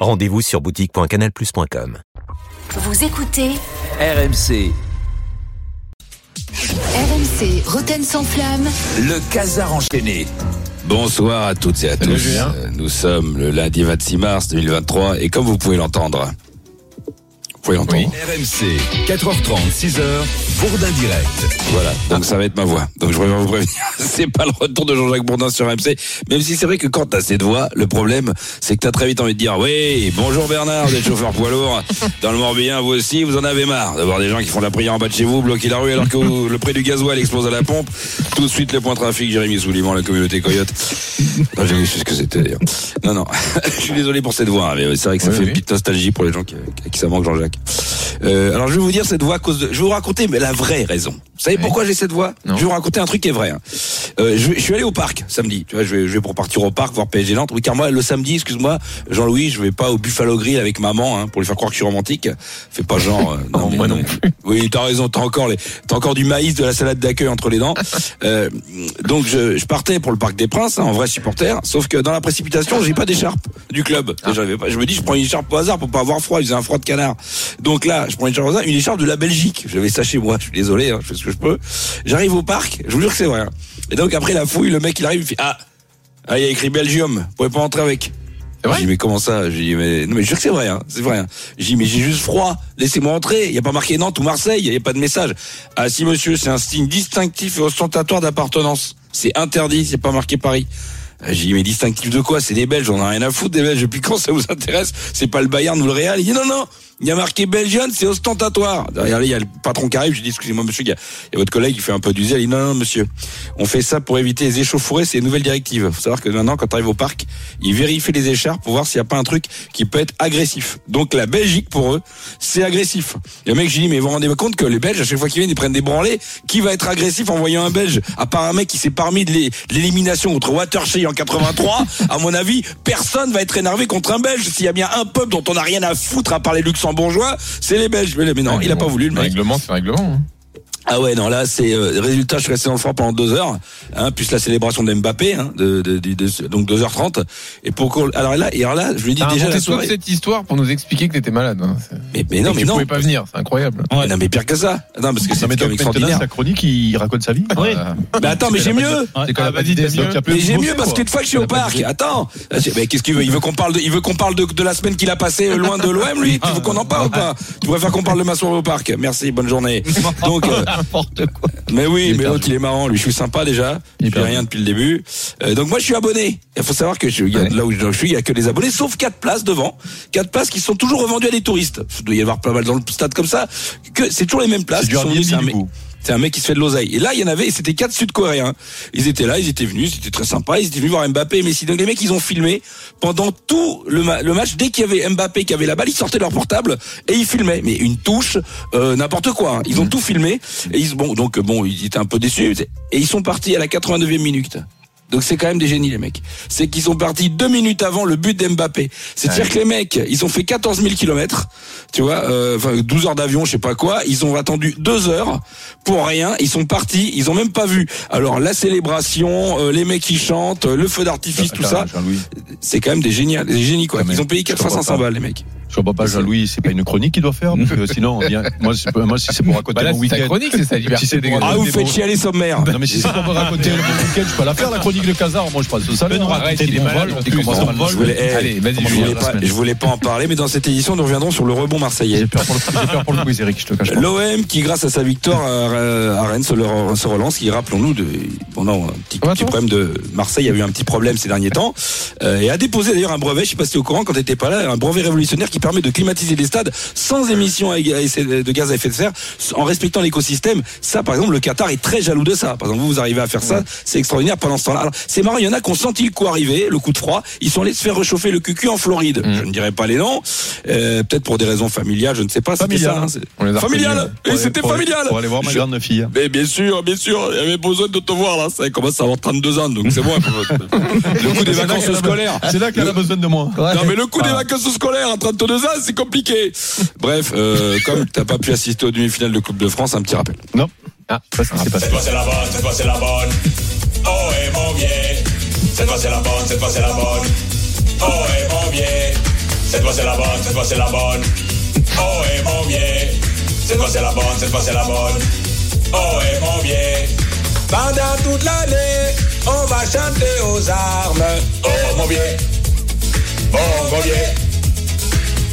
Rendez-vous sur boutique.canalplus.com. Vous écoutez RMC, RMC Roten sans flamme. le casar enchaîné. Bonsoir à toutes et à tous. Euh, Nous sommes le lundi 26 mars 2023 et comme vous pouvez l'entendre, vous pouvez l'entendre. RMC, 4h30, 6h, Bourdin direct. Voilà, donc ça va être ma voix. Donc je voudrais vous prévenir, c'est pas le retour de Jean-Jacques Bourdin sur MC, même si c'est vrai que quand t'as cette voix, le problème, c'est que t'as très vite envie de dire, oui, bonjour Bernard, vous êtes chauffeur poids lourd, dans le Morbihan, vous aussi, vous en avez marre d'avoir des gens qui font la prière en bas de chez vous, bloquer la rue alors que vous- le prix du gasoil explose à la pompe. Tout de suite, le point trafic, Jérémy Souliman, la communauté Coyote. Non, j'ai vu ce que c'était d'ailleurs. Non, non, je suis désolé pour cette voix, hein, mais c'est vrai que ça Oui, fait oui. une petite nostalgie pour les gens qui, à qui ça manque Jean-Jacques. Euh, alors je vais vous dire cette voix à cause de... Je vais vous raconter mais la vraie raison. Vous savez pourquoi j'ai cette voix Non. Je vais vous raconter un truc qui est vrai. hein. Euh, je, je suis allé au parc samedi. Tu vois, je vais, je vais pour partir au parc voir PSG Nantes. Oui, car moi le samedi, excuse-moi, Jean-Louis, je vais pas au Buffalo Grill avec maman hein, pour lui faire croire que je suis romantique. Fais pas genre. euh, non, mais moi non. non Oui, t'as raison. T'as encore les, t'as encore du maïs, de la salade d'accueil entre les dents. Euh, donc je, je partais pour le Parc des Princes hein, en vrai supporter. Sauf que dans la précipitation, j'ai pas d'écharpe du club. Ah. J'avais pas- je me dis, je prends une écharpe au hasard pour pas avoir froid. Il faisait un froid de canard. Donc là, je prends une écharpe au hasard, une écharpe de la Belgique. J'avais ça chez moi. Je suis désolé, hein, je fais ce que je peux. J'arrive au parc. Je vous jure que c'est vrai. hein. Et donc après la fouille, le mec il arrive, il fait ah, ah il y a écrit Belgium. Vous pouvez pas entrer avec. J'ai dit mais comment ça? J'ai dit mais non mais je jure que c'est vrai, hein, c'est vrai. Hein. J'ai dit mais j'ai juste froid, laissez-moi entrer. Il y a pas marqué Nantes ou Marseille, il y a pas de message. Ah si monsieur, c'est un signe distinctif et ostentatoire d'appartenance. C'est interdit, c'est pas marqué Paris. Ah, J'ai dit mais distinctif de quoi? C'est des Belges, on a rien à foutre des Belges. Depuis quand ça vous intéresse? C'est pas le Bayern ou le Real? Il dit non non, il y a marqué Belgian, c'est ostentatoire. Lui, il y a le patron qui arrive. Je dis excusez-moi monsieur, il y a, il y a votre collègue qui fait un peu du zèle. Il dit non non monsieur, on fait ça pour éviter les échauffourées. C'est une nouvelle directive. Faut savoir que maintenant quand tu au parc, ils vérifient les écharpes pour voir s'il n'y a pas un truc qui peut être agressif. Donc la Belgique pour eux, c'est agressif. Le mec, j'ai dit mais vous vous rendez compte que les Belges à chaque fois qu'ils viennent, ils prennent des branlés. Qui va être agressif en voyant un Belge? À part un mec qui s'est parmi de l'é- de l'élimination contre Watershey en 83, à mon avis, personne va être énervé contre un Belge. S'il y a bien un peuple dont on n'a rien à foutre à part les luxembourgeois, c'est les Belges. Mais non, il a pas voulu le mec. règlement, c'est le règlement. hein. Ah ouais, non, là, c'est euh, résultat, je suis resté dans le froid pendant deux heures, hein, plus la célébration de Mbappé, hein, de, de, de- de- donc 2h30. Et pour qu'on- alors là, et alors là, je lui dis déjà la toute soirée. cette histoire pour nous expliquer que t'étais malade. hein. Mais, mais non, mais tu non. pouvais pas venir, c'est incroyable. Mais Non, mais pire que ça. Non, parce que c'est mais extraordinaire. sa chronique, il raconte sa vie. Oui. Euh, Mais attends, mais j'ai mieux. C'est quand Ah, même. Tu plus Mais j'ai mieux parce qu'une fois que je suis au parc, attends. Mais qu'est-ce qu'il veut? Il veut qu'on parle de, il veut qu'on parle de, de la semaine qu'il a passée loin de l'OM, lui? Tu veux qu'on en parle ou pas? Tu préfères qu'on parle de ma soirée au parc? Merci, bonne journée. Donc, euh, N'importe quoi. Mais oui, Il est mais l'autre il est marrant, lui je suis sympa déjà, Il je fais rien depuis le début. Euh, donc moi je suis abonné. Il faut savoir que je, il y a- là où je suis, il y a que les abonnés, sauf quatre places devant, quatre places qui sont toujours revendues à des touristes. Il doit y avoir pas mal dans le stade comme ça. Que c'est toujours les mêmes places. C'est du c'est un mec- qui se fait de l'oseille. Et là, il y en avait, et c'était quatre Sud-Coréens. Ils étaient là, ils étaient venus, c'était très sympa. Ils étaient venus voir Mbappé et Messi. Donc les mecs, ils ont filmé pendant tout le, ma- le match. Dès qu'il y avait Mbappé qui avait la balle, ils sortaient leur portable et ils filmaient. Mais une touche, euh, n'importe quoi. hein. Ils ont tout filmé. Et ils, bon, donc bon, ils étaient un peu déçus. Et ils sont partis à la 89e minute. Donc c'est quand même des génies les mecs. C'est qu'ils sont partis deux minutes avant le but d'Mbappé. C'est-à-dire que les mecs, ils ont fait 14 000 kilomètres, tu vois, euh, enfin 12 heures d'avion, je sais pas quoi. Ils ont attendu deux heures pour rien. Ils sont partis, ils ont même pas vu. Alors la célébration, euh, les mecs qui chantent, euh, le feu d'artifice, tout ça, c'est quand même des génies, des génies quoi. Mais Ils ont payé 4 fois je comprends 500 pas. balles les mecs. Je vois pas, Jean-Louis, c'est pas une chronique qu'il doit faire, parce que sinon, on moi, moi, si c'est pour raconter Bah mon week-end. chronique, c'est sa liberté. Ah vous faites chialer sommaire. Non, mais si c'est pour me raconter mon week-end, je peux la faire, la chronique de Casar. Moi, je passe au salon. Benoît, arrête, il est malade, tu on. Je voulais, Allez, vas-y, je Julien, voulais la pas, semaine. je voulais pas en parler, mais dans cette édition, nous reviendrons sur le rebond marseillais. J'ai peur pour le, quiz, Eric, je te cache. L'OM qui, grâce à sa victoire à, Rennes, se, relance. Qui, rappelons-nous, de, pendant un petit, problème de Marseille, il y a eu un petit problème ces derniers temps, euh, et a déposé d'ailleurs un brevet. Je sais pas si tu es au courant quand t'étais pas là, un brevet révolutionnaire qui qui permet de climatiser les stades sans émission à effet- de gaz à effet de serre, en respectant l'écosystème. Ça, par exemple, le Qatar est très jaloux de ça. Par exemple, vous, vous arrivez à faire ça, c'est extraordinaire pendant ce temps-là. Alors, c'est marrant, il y en a qui ont senti le coup arriver, le coup de froid. Ils sont allés se faire réchauffer le cucu en Floride. Je ne dirais pas les noms, euh, peut-être pour des raisons familiales, je ne sais pas. Familial, ça, hein. c'est- On les a Familial. Et c'était familial. Pour aller voir ma Je- grande fille. mais bien sûr, bien sûr, il y avait besoin de te voir là. Ça commence à avoir 32 ans, donc c'est bon. le coup des vacances scolaires. C'est là qu'elle a besoin de moi. Non mais le coup des vacances scolaires à 32 c'est compliqué. Bref, euh, comme t'as pas pu assister aux demi-finales de Coupe de France, un petit rappel. Non. Ah, ça, c'est passé. Cette fois c'est la bonne, cette fois c'est la bonne. Oh et mon vieux. Cette fois c'est la bonne, cette fois c'est la bonne. Oh et mon vieux. Cette fois c'est la bonne, cette fois c'est la bonne. Oh et mon vieux. Cette fois c'est la bonne, cette fois c'est la bonne. Oh et mon vieux. Pendant toute l'année, on va chanter aux armes. Oh mon vieux. Oh mon vieux.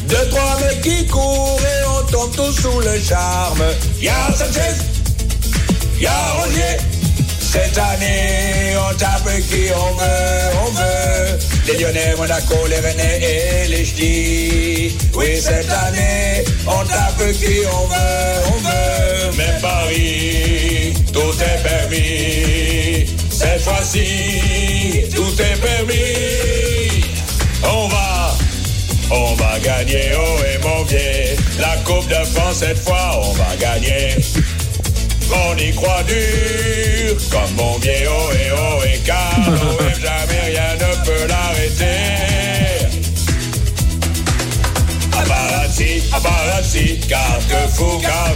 Deux, trois mecs qui courent et on tombe tous sous le charme. Y'a Sanchez, y'a Roger. Cette année, on tape qui on veut, on veut. Les Lyonnais, Monaco, les Rennais et les Ch'tis. Oui, cette année, on tape qui on veut, on veut. Même Paris, tout est permis. Cette fois-ci, tout est permis. On va gagner, oh et mon vieux. La Coupe de France, cette fois, on va gagner. On y croit dur, comme mon vieux, oh et oh et car, jamais rien ne peut l'arrêter. Paparazzi, paparazzi, garde fou, garde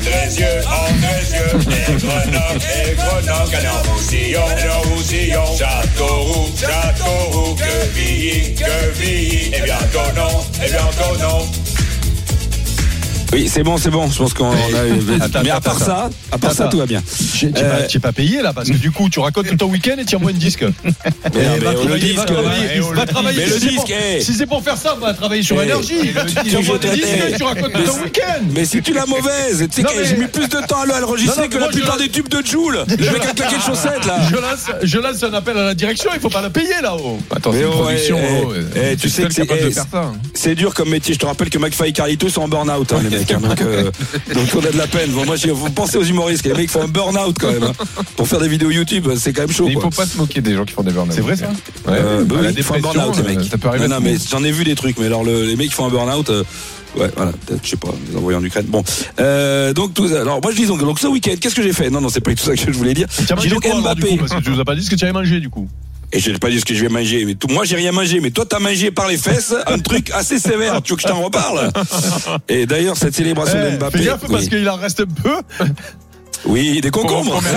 fou, Andrézieux, Andrézieux, et Grenoble, et Grenoble, gagnant Roussillon, gagnant Roussillon, Châteauroux, Châteauroux, Quevilly, Quevilly, et bientôt non, et bientôt non. Oui, c'est bon, c'est bon. Je pense qu'on a. Attends, mais à attends, part ça, à part ça, tout va bien. Tu n'es Euh, pas, payé là parce que du coup tu racontes tout ton week-end et tu moins de disque. Mais, mais va le disque, va travailler, eh, le Si c'est disque, pour-. Si c'est pour faire ça, va travailler sur Eh, énergie. Tu as je moins de te- disque eh, et tu racontes tout ton week-end. Mais si tu la mauvaise, tu sais j'ai mis plus de temps à l'enregistrer que la je plupart des tubes de Joule. Le mec a claqué de chaussettes là. Je lance, je un appel à la direction, il faut pas la payer là-haut. Attends, c'est une production. eh, oh, tu sais que c'est- hein. C'est dur comme métier. Je te rappelle que McFly et Carlito sont en burn-out, hein, mecs. hein. donc, euh, donc on a de la peine. Bon, moi, vous pensez aux humoristes. Les mecs font un burn-out quand même. hein. Pour faire des vidéos YouTube, c'est quand même chaud. Mais il quoi. faut pas se moquer des gens qui font des burn-out. C'est vrai, ça Ouais. Euh, bah À oui, la ils font un burn-out, les euh, mecs. Ça peut arriver. Non, non, mais j'en ai vu des trucs. Mais alors, le- les mecs qui font un burn-out. euh, Ouais, voilà, peut-être, je sais pas, les envoyés en Ukraine. Bon, euh, donc, tout, alors, moi, je dis donc, donc ce week-end, qu'est-ce que j'ai fait? Non, non, c'est pas tout ça que je voulais dire. J'ai donc quoi, Mbappé. coup, parce que tu nous as pas dit ce que tu avais mangé du coup. Et je n'ai pas dit ce que je vais manger. Mais tout, moi, j'ai rien mangé. Mais toi, t'as mangé par les fesses un truc assez sévère. Tu veux que je t'en reparle? Et d'ailleurs, cette célébration Eh, de Mbappé. Fais gaffe parce qu'il en reste peu. Oui, des concombres.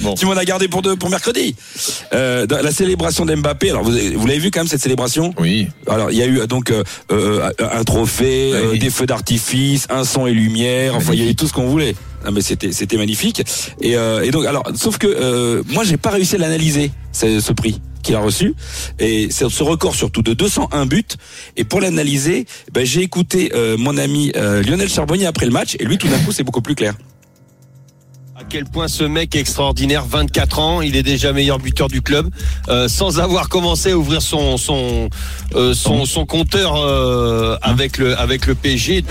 Bon. Tu m'en as gardé pour deux, pour mercredi. Euh, la célébration d'Mbappé. Alors, vous, vous l'avez vu quand même cette célébration Oui. Alors, il y a eu donc euh, euh, un trophée, euh, des feux d'artifice, un son et lumière. Enfin, il y a eu tout ce qu'on voulait. Non, mais c'était c'était magnifique. Et, euh, et donc, alors, sauf que euh, moi, j'ai pas réussi à l'analyser ce, ce prix qu'il a reçu et c'est ce record surtout de 201 buts et pour l'analyser ben, j'ai écouté euh, mon ami euh, Lionel Charbonnier après le match et lui tout d'un coup c'est beaucoup plus clair quel point ce mec est extraordinaire, 24 ans, il est déjà meilleur buteur du club, euh, sans avoir commencé à ouvrir son son euh, son, compteur euh, avec le avec le PSG.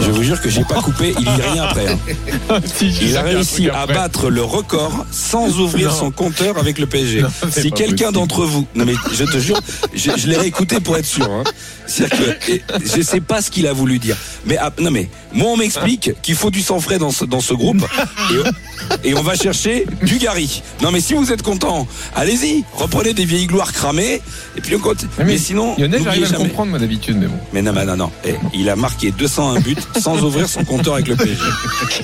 Je vous jure que j'ai pas coupé il y a rien après hein. J'ai Il a réussi à battre le record sans ouvrir Non. son compteur avec le PSG. Non, si quelqu'un d'entre vous, non mais je te jure, je, je l'ai réécouté pour être sûr. Hein. C'est-à-dire que je sais pas ce qu'il a voulu dire. Mais ah, non mais moi on m'explique qu'il faut du sang frais dans ce, dans ce groupe et, et on va chercher du Gary. Non mais si vous êtes content, allez-y, reprenez des vieilles gloires cramées et puis on continue. Mais, Mais, sinon, Lionel, j'arrive à le jamais. comprendre, moi, d'habitude, mais bon. Mais non, mais non, non. Eh, il a marqué 201 buts sans ouvrir son compteur avec le PSG.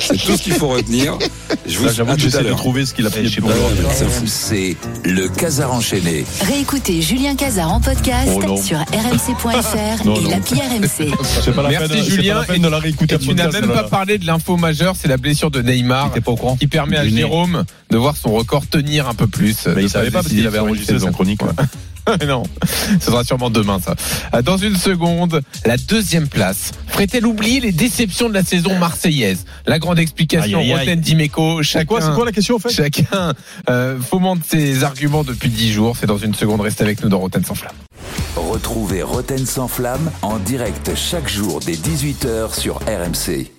C'est tout ce qu'il faut retenir. Je vous Là, J'avoue à que tout à j'essaie de trouver ce qu'il a pas, l'heure. mais c'est le Casar enchaîné. Réécoutez Julien Cazard en podcast Oh sur rmc.fr et l'appli RMC. Pas la Merci, peine, c'est pas Julien. la peine de la réécouter Et tu n'as même pas parlé de l'info majeure, c'est la blessure de Neymar. T'es pas au courant Qui permet à. Jérôme de voir son record tenir un peu plus. Mais de il savait pas parce qu'il avait enregistré saison. sa chronique. non, ce sera sûrement demain ça. Euh, Dans une seconde, la deuxième place. Ferait-elle oublier les déceptions de la saison marseillaise? La grande explication. Roten Dimeco, C'est quoi, chacun, c'est quoi la question en fait? chacun euh, fomente ses arguments depuis dix jours. C'est dans une seconde, reste avec nous dans Roten sans flamme. Retrouvez Roten sans flamme en direct chaque jour dès 18h sur RMC.